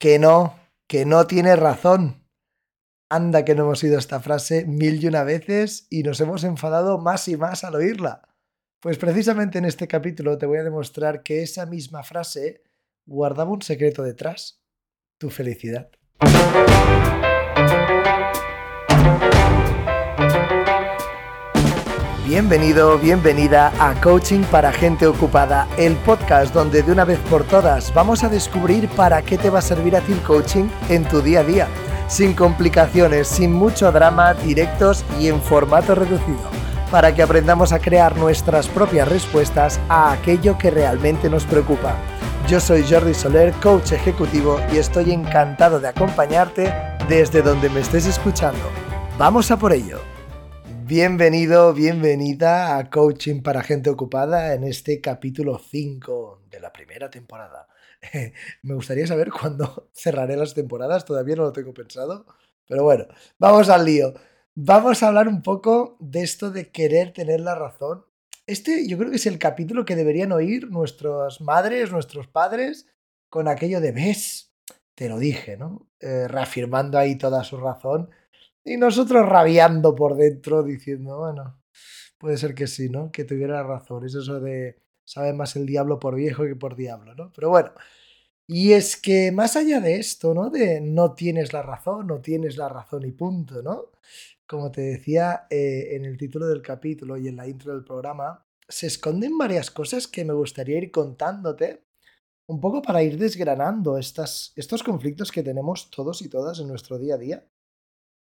Que no, que no tiene razón. Anda que no hemos oído esta frase mil y una veces y nos hemos enfadado más y más al oírla. Pues precisamente en este capítulo te voy a demostrar que esa misma frase guardaba un secreto detrás, tu felicidad. Bienvenido, bienvenida a Coaching para Gente Ocupada, el podcast donde de una vez por todas vamos a descubrir para qué te va a servir a ti el coaching en tu día a día, sin complicaciones, sin mucho drama, directos y en formato reducido, para que aprendamos a crear nuestras propias respuestas a aquello que realmente nos preocupa. Yo soy Jordi Soler, coach ejecutivo y estoy encantado de acompañarte desde donde me estés escuchando. Vamos a por ello. Bienvenido, bienvenida a Coaching para Gente Ocupada en este capítulo 5 de la primera temporada. Me gustaría saber cuándo cerraré las temporadas, todavía no lo tengo pensado, pero bueno, vamos al lío. Vamos a hablar un poco de esto de querer tener la razón. Este yo creo que es el capítulo que deberían oír nuestras madres, nuestros padres, con aquello de ves, te lo dije, ¿no? Eh, reafirmando ahí toda su razón y nosotros rabiando por dentro diciendo, bueno, puede ser que sí, ¿no? Que tuviera razón. Es eso de, sabe más el diablo por viejo que por diablo, ¿no? Pero bueno, y es que más allá de esto, ¿no? De no tienes la razón, no tienes la razón y punto, ¿no? Como te decía eh, en el título del capítulo y en la intro del programa, se esconden varias cosas que me gustaría ir contándote, un poco para ir desgranando estas, estos conflictos que tenemos todos y todas en nuestro día a día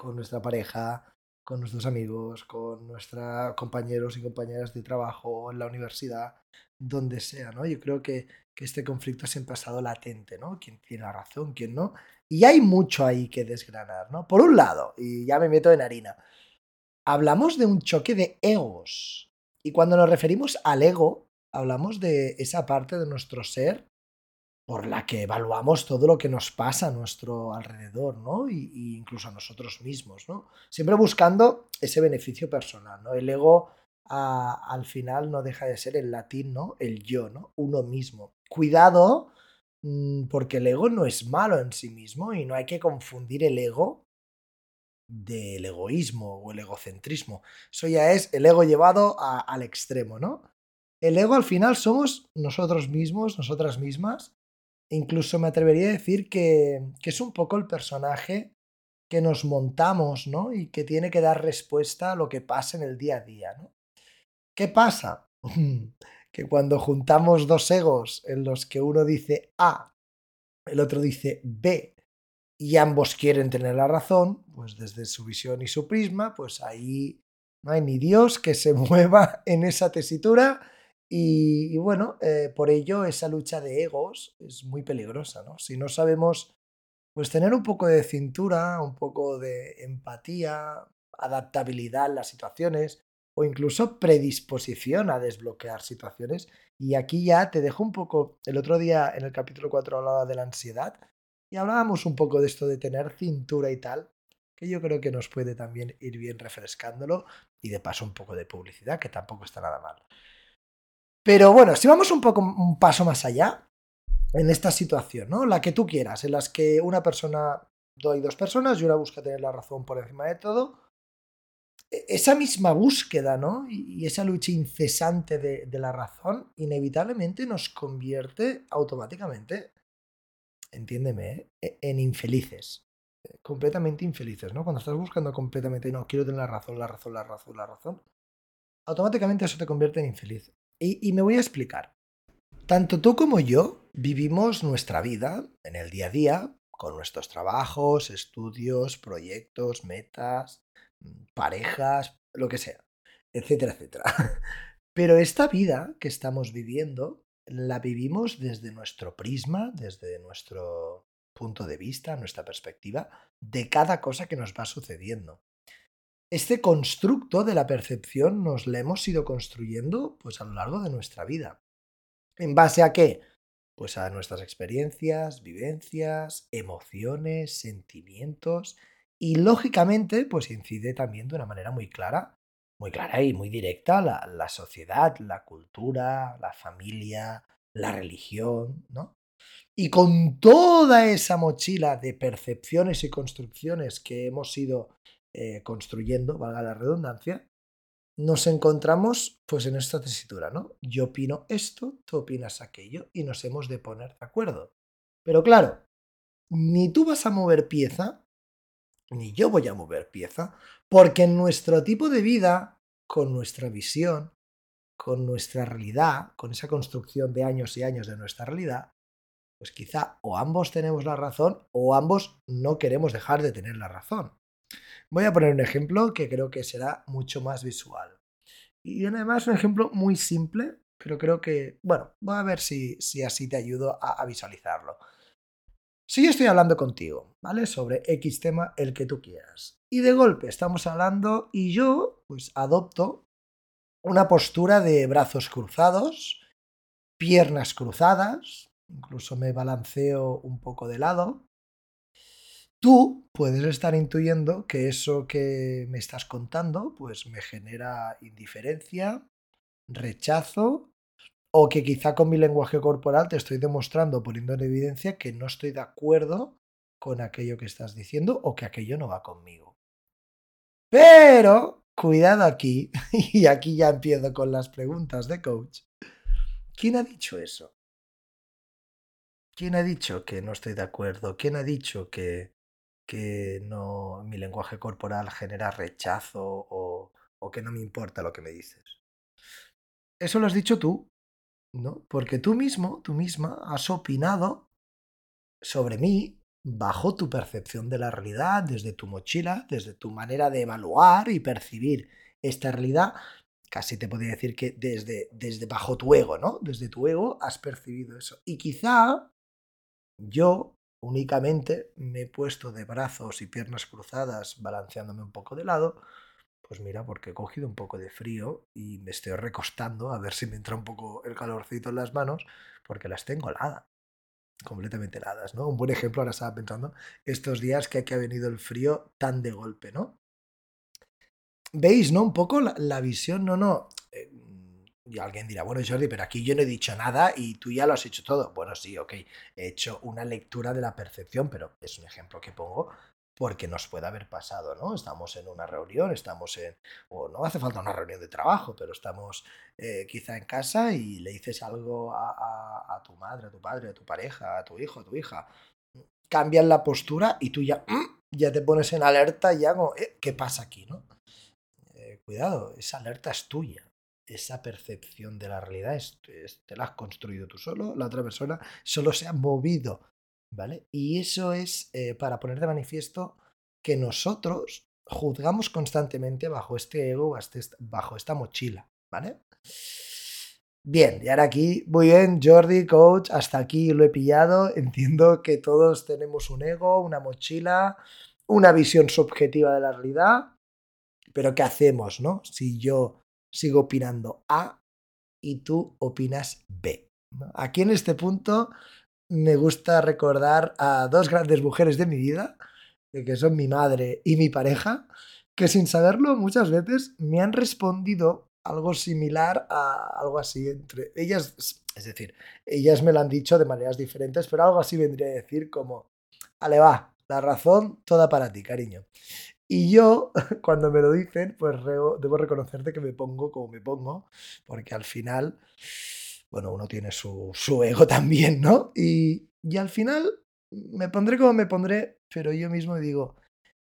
con nuestra pareja, con nuestros amigos, con nuestros compañeros y compañeras de trabajo, en la universidad, donde sea, ¿no? Yo creo que, que este conflicto siempre ha estado latente, ¿no? Quién tiene la razón, quién no. Y hay mucho ahí que desgranar, ¿no? Por un lado, y ya me meto en harina, hablamos de un choque de egos. Y cuando nos referimos al ego, hablamos de esa parte de nuestro ser por la que evaluamos todo lo que nos pasa a nuestro alrededor, ¿no? Y, incluso a nosotros mismos, ¿no? Siempre buscando ese beneficio personal, ¿no? El ego al final no deja de ser el latín, ¿no? El yo, ¿no? Uno mismo. Cuidado, mm, porque el ego no es malo en sí mismo y no hay que confundir el ego del egoísmo o el egocentrismo. Eso ya es el ego llevado al extremo, ¿no? El ego al final somos nosotros mismos, nosotras mismas, Incluso me atrevería a decir que, es un poco el personaje que nos montamos, ¿no? Y que tiene que dar respuesta a lo que pasa en el día a día, ¿no? ¿Qué pasa? que cuando juntamos dos egos en los que uno dice A, el otro dice B, y ambos quieren tener la razón, pues desde su visión y su prisma, pues ahí no hay ni Dios que se mueva en esa tesitura y, bueno, eh, por ello esa lucha de egos es muy peligrosa, ¿no? Si no sabemos, pues tener un poco de cintura, un poco de empatía, adaptabilidad en las situaciones o incluso predisposición a desbloquear situaciones. Y aquí ya te dejo un poco, el otro día en el capítulo 4 hablaba de la ansiedad y hablábamos un poco de esto de tener cintura y tal, que yo creo que nos puede también ir bien refrescándolo y de paso un poco de publicidad, que tampoco está nada mal. Pero bueno, si vamos un poco un paso más allá, en esta situación, ¿no? La que tú quieras, en las que una persona, hay dos personas y una busca tener la razón por encima de todo. E, esa misma búsqueda, ¿no? Y esa lucha incesante de, de la razón, inevitablemente nos convierte automáticamente, entiéndeme, ¿eh? en infelices. Completamente infelices, ¿no? Cuando estás buscando completamente, no, quiero tener la razón, la razón, la razón, la razón, automáticamente eso te convierte en infeliz. Y, me voy a explicar. Tanto tú como yo vivimos nuestra vida en el día a día con nuestros trabajos, estudios, proyectos, metas, parejas, lo que sea, etcétera, etcétera. Pero esta vida que estamos viviendo la vivimos desde nuestro prisma, desde nuestro punto de vista, nuestra perspectiva, de cada cosa que nos va sucediendo este constructo de la percepción nos lo hemos ido construyendo pues a lo largo de nuestra vida. ¿En base a qué? Pues a nuestras experiencias, vivencias, emociones, sentimientos y lógicamente pues incide también de una manera muy clara, muy clara y muy directa la, la sociedad, la cultura, la familia, la religión, ¿no? Y con toda esa mochila de percepciones y construcciones que hemos ido eh, construyendo, valga la redundancia, nos encontramos pues en esta tesitura, ¿no? Yo opino esto, tú opinas aquello y nos hemos de poner de acuerdo. Pero claro, ni tú vas a mover pieza, ni yo voy a mover pieza, porque en nuestro tipo de vida, con nuestra visión, con nuestra realidad, con esa construcción de años y años de nuestra realidad, pues quizá o ambos tenemos la razón o ambos no queremos dejar de tener la razón. Voy a poner un ejemplo que creo que será mucho más visual. Y además un ejemplo muy simple, pero creo que, bueno, voy a ver si, si así te ayudo a, a visualizarlo. Si yo estoy hablando contigo, ¿vale? Sobre X tema, el que tú quieras. Y de golpe estamos hablando y yo, pues, adopto una postura de brazos cruzados, piernas cruzadas, incluso me balanceo un poco de lado. Tú puedes estar intuyendo que eso que me estás contando, pues me genera indiferencia, rechazo o que quizá con mi lenguaje corporal te estoy demostrando, poniendo en evidencia que no estoy de acuerdo con aquello que estás diciendo o que aquello no va conmigo. Pero, cuidado aquí, y aquí ya empiezo con las preguntas de coach. ¿Quién ha dicho eso? ¿Quién ha dicho que no estoy de acuerdo? ¿Quién ha dicho que, que no, mi lenguaje corporal genera rechazo o, o que no me importa lo que me dices? Eso lo has dicho tú, ¿no? Porque tú mismo, tú misma, has opinado sobre mí bajo tu percepción de la realidad, desde tu mochila, desde tu manera de evaluar y percibir esta realidad. Casi te podría decir que desde, desde bajo tu ego, ¿no? Desde tu ego has percibido eso. Y quizá yo únicamente me he puesto de brazos y piernas cruzadas, balanceándome un poco de lado, pues mira, porque he cogido un poco de frío y me estoy recostando a ver si me entra un poco el calorcito en las manos, porque las tengo heladas, completamente heladas, ¿no? Un buen ejemplo, ahora estaba pensando, estos días que aquí ha venido el frío tan de golpe, ¿no? ¿Veis, no? Un poco la, visión, no, no. Eh, y alguien dirá, bueno, Jordi, pero aquí yo no he dicho nada y tú ya lo has hecho todo. Bueno, sí, ok, he hecho una lectura de la percepción, pero es un ejemplo que pongo porque nos puede haber pasado, ¿no? Estamos en una reunión, estamos en, o no hace falta una reunión de trabajo, pero estamos eh, quizá en casa y le dices algo a, tu madre, a tu padre, a tu pareja, a tu hijo, a tu hija. Cambian la postura y tú ya, mm, ya te pones en alerta, ya como, eh, ¿qué pasa aquí, no? Eh, cuidado, esa alerta es tuya. Esa percepción de la realidad es, te la has construido tú solo, la otra persona solo se ha movido ¿vale? Y eso es eh, para poner de manifiesto que nosotros juzgamos constantemente bajo este ego, bajo esta mochila, ¿vale? Bien, y ahora aquí, muy bien, Jordi, coach, hasta aquí lo he pillado. Entiendo que todos tenemos un ego, una mochila, una visión subjetiva de la realidad, pero ¿qué hacemos, no? Si yo sigo opinando A y tú opinas B. Aquí en este punto me gusta recordar a dos grandes mujeres de mi vida, que son mi madre y mi pareja, que sin saberlo muchas veces me han respondido algo similar a algo así entre ellas, es decir, ellas me lo han dicho de maneras diferentes, pero algo así vendría a decir como, ale va, la razón toda para ti, cariño. Y yo, cuando me lo dicen, pues debo reconocerte que me pongo como me pongo, porque al final bueno, uno tiene su, ego también, ¿no? Y, y al final me pondré como me pondré, pero yo mismo digo,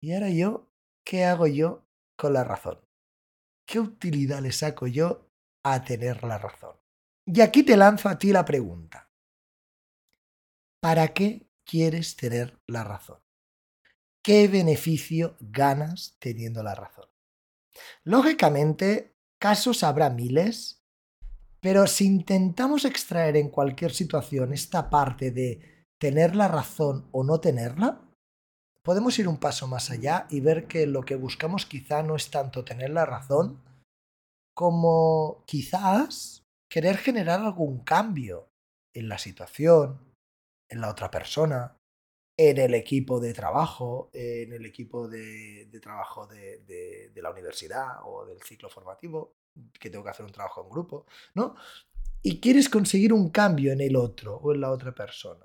¿y ahora yo qué hago yo con la razón? ¿Qué utilidad le saco yo a tener la razón? Y aquí te lanzo a ti la pregunta. ¿Para qué quieres tener la razón? ¿Qué beneficio ganas teniendo la razón? Lógicamente, casos habrá miles pero si intentamos extraer en cualquier situación esta parte de tener la razón o no tenerla, podemos ir un paso más allá y ver que lo que buscamos quizá no es tanto tener la razón, como quizás querer generar algún cambio en la situación, en la otra persona, en el equipo de trabajo, en el equipo de, trabajo de, la universidad o del ciclo formativo, que tengo que hacer un trabajo en grupo, ¿no? y quieres conseguir un cambio en el otro o en la otra persona.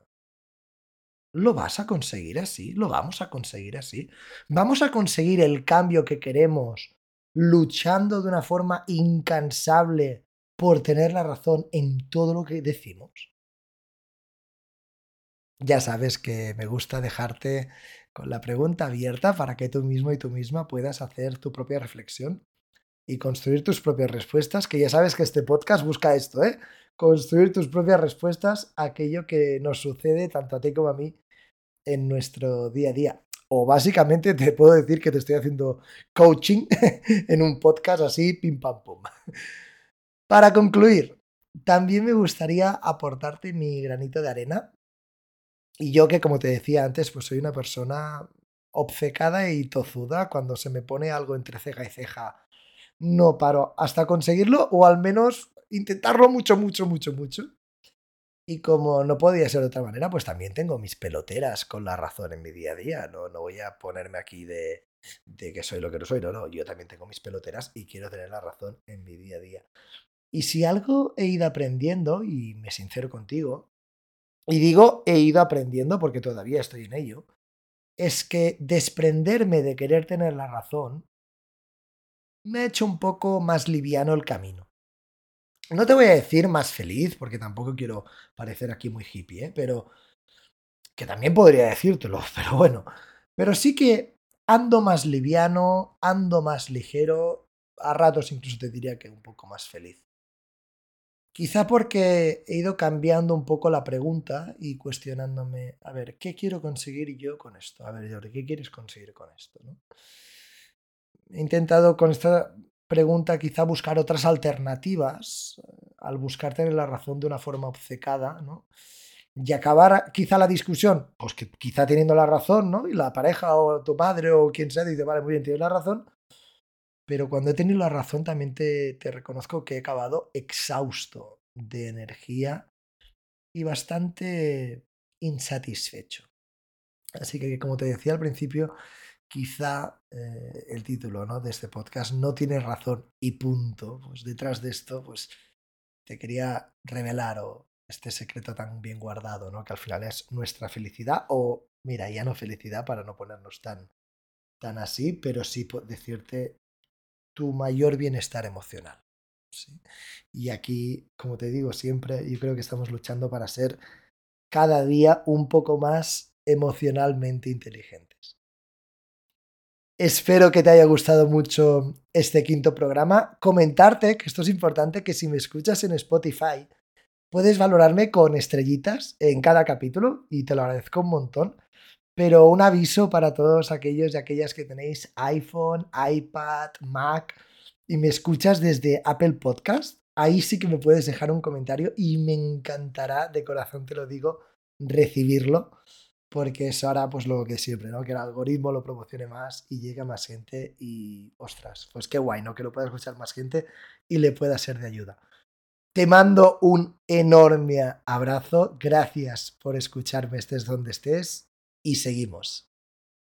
¿Lo vas a conseguir así? ¿Lo vamos a conseguir así? ¿Vamos a conseguir el cambio que queremos luchando de una forma incansable por tener la razón en todo lo que decimos? Ya sabes que me gusta dejarte con la pregunta abierta para que tú mismo y tú misma puedas hacer tu propia reflexión y construir tus propias respuestas, que ya sabes que este podcast busca esto, ¿eh? Construir tus propias respuestas a aquello que nos sucede tanto a ti como a mí en nuestro día a día. O básicamente te puedo decir que te estoy haciendo coaching en un podcast así, pim pam pum. Para concluir, también me gustaría aportarte mi granito de arena. Y yo que como te decía antes, pues soy una persona obcecada y tozuda cuando se me pone algo entre ceja y ceja no paro hasta conseguirlo o al menos intentarlo mucho, mucho, mucho, mucho. Y como no podía ser de otra manera, pues también tengo mis peloteras con la razón en mi día a día. No, no voy a ponerme aquí de, de que soy lo que no soy. No, no, yo también tengo mis peloteras y quiero tener la razón en mi día a día. Y si algo he ido aprendiendo, y me sincero contigo, y digo he ido aprendiendo porque todavía estoy en ello, es que desprenderme de querer tener la razón me ha hecho un poco más liviano el camino. No te voy a decir más feliz, porque tampoco quiero parecer aquí muy hippie, ¿eh? pero que también podría decírtelo, pero bueno, pero sí que ando más liviano, ando más ligero, a ratos incluso te diría que un poco más feliz. Quizá porque he ido cambiando un poco la pregunta y cuestionándome, a ver, ¿qué quiero conseguir yo con esto? A ver, Jordi, ¿qué quieres conseguir con esto? he intentado con esta pregunta quizá buscar otras alternativas eh, al buscar tener la razón de una forma obcecada, ¿no? Y acabar quizá la discusión, pues que quizá teniendo la razón, ¿no? Y la pareja o tu padre o quien sea dice, vale, muy bien, tienes la razón. Pero cuando he tenido la razón también te, reconozco que he acabado exhausto de energía y bastante insatisfecho. Así que, como te decía al principio, quizá eh, el título ¿no? de este podcast no tiene razón y punto. Pues detrás de esto, pues te quería revelar este secreto tan bien guardado, ¿no? Que al final es nuestra felicidad, o mira, ya no felicidad para no ponernos tan, tan así, pero sí decirte tu mayor bienestar emocional. Y aquí, como te digo siempre, yo creo que estamos luchando para ser cada día un poco más emocionalmente inteligentes. Espero que te haya gustado mucho este quinto programa. Comentarte, que esto es importante, que si me escuchas en Spotify, puedes valorarme con estrellitas en cada capítulo y te lo agradezco un montón. Pero un aviso para todos aquellos y aquellas que tenéis iPhone, iPad, Mac y me escuchas desde Apple Podcast. Ahí sí que me puedes dejar un comentario y me encantará, de corazón te lo digo, recibirlo porque es ahora pues lo que siempre, ¿no? Que el algoritmo lo promocione más y llegue a más gente y, ostras, pues qué guay, ¿no? Que lo pueda escuchar más gente y le pueda ser de ayuda. Te mando un enorme abrazo, gracias por escucharme estés donde estés y seguimos.